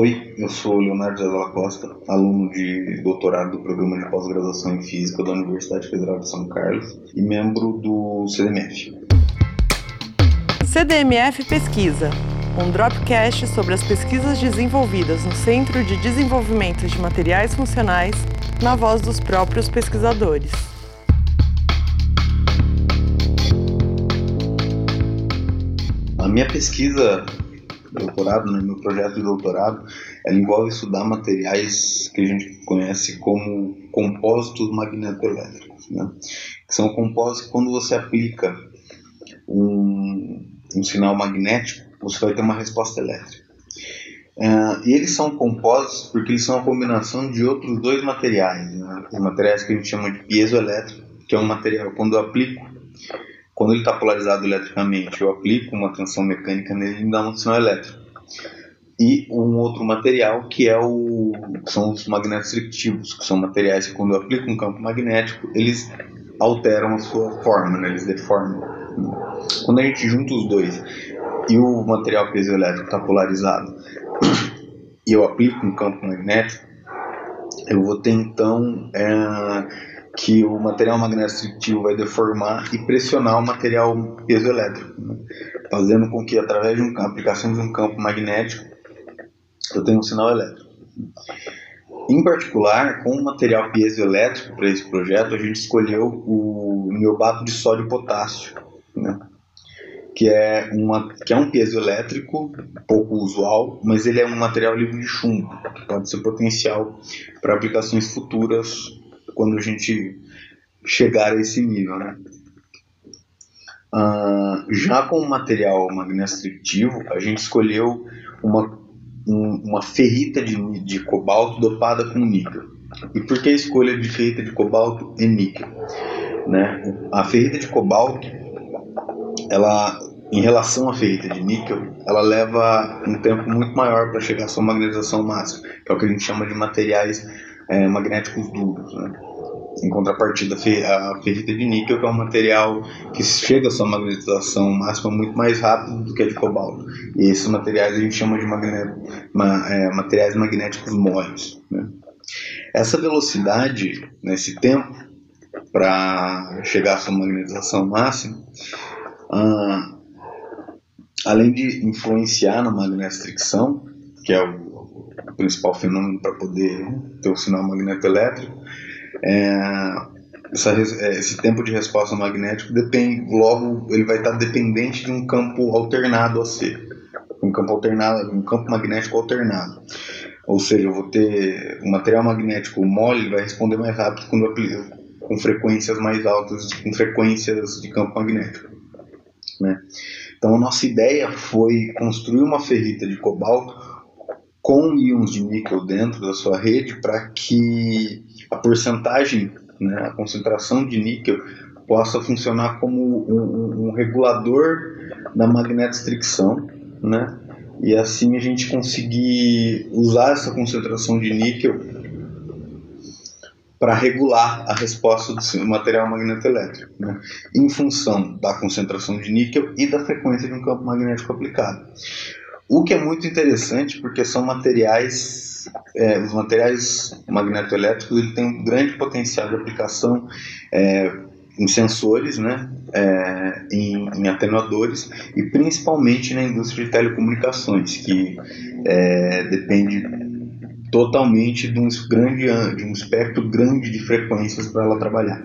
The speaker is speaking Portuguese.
Oi, eu sou Leonardo Zé Costa, aluno de doutorado do programa de pós-graduação em Física da Universidade Federal de São Carlos e membro do CDMF. CDMF Pesquisa, um dropcast sobre as pesquisas desenvolvidas no Centro de Desenvolvimento de Materiais Funcionais, na voz dos próprios pesquisadores. A minha pesquisa doutorado, né, meu projeto de doutorado, ela envolve estudar materiais que a gente conhece como compósitos magnetoelétricos, né? Que são compósitos que quando você aplica um, um sinal magnético, você vai ter uma resposta elétrica. Uh, e eles são compósitos porque eles são a combinação de outros dois materiais, né? os materiais que a gente chama de piezoelétrico, que é um material quando eu aplico quando ele está polarizado eletricamente, eu aplico uma tensão mecânica nele e dá um sinal elétrico. E um outro material que é o que são os magnetos que são materiais que quando eu aplico um campo magnético, eles alteram a sua forma, né? eles deformam. Quando a gente junta os dois e o material piezoelétrico está polarizado e eu aplico um campo magnético, eu vou ter então é, que o material magnético vai deformar e pressionar o material piezoelétrico, né? fazendo com que através de uma aplicação de um campo magnético eu tenha um sinal elétrico. Em particular, com o material piezoelétrico para esse projeto, a gente escolheu o niobato de sódio potássio, né? que é, uma, que é um piezoelétrico pouco usual, mas ele é um material livre de chumbo, que pode ser potencial para aplicações futuras quando a gente chegar a esse nível, né? Uh, já com o material magnestrictivo, a gente escolheu uma, um, uma ferrita de, de cobalto dopada com níquel. E por que a escolha de ferrita de cobalto e níquel? Né? A ferrita de cobalto, ela, em relação à ferrita de níquel, ela leva um tempo muito maior para chegar à sua magnetização máxima, que é o que a gente chama de materiais é, magnéticos duros. Né? Em contrapartida, a ferrita de níquel, que é um material que chega à sua magnetização máxima muito mais rápido do que a de cobalto. E esses materiais a gente chama de ma, é, materiais magnéticos moles. Né? Essa velocidade, nesse tempo, para chegar à sua magnetização máxima, ah, além de influenciar na magnestricção, que é o o principal fenômeno para poder ter o sinal magnetoelétrico, é, essa, é, esse tempo de resposta magnético depende, logo ele vai estar dependente de um campo alternado a C, um campo alternado, um campo magnético alternado. Ou seja, eu vou ter o material magnético mole vai responder mais rápido quando com frequências mais altas, com frequências de campo magnético. Né? Então a nossa ideia foi construir uma ferrita de cobalto com íons de níquel dentro da sua rede para que a porcentagem, né, a concentração de níquel possa funcionar como um, um regulador da magnetostricção, né? E assim a gente conseguir usar essa concentração de níquel para regular a resposta do material magnetoelétrico, né? em função da concentração de níquel e da frequência de um campo magnético aplicado. O que é muito interessante porque são materiais, é, os materiais magnetoelétricos ele tem um grande potencial de aplicação é, em sensores, né, é, em, em, atenuadores e principalmente na indústria de telecomunicações, que é, depende totalmente de um, grande, de um espectro grande de frequências para ela trabalhar.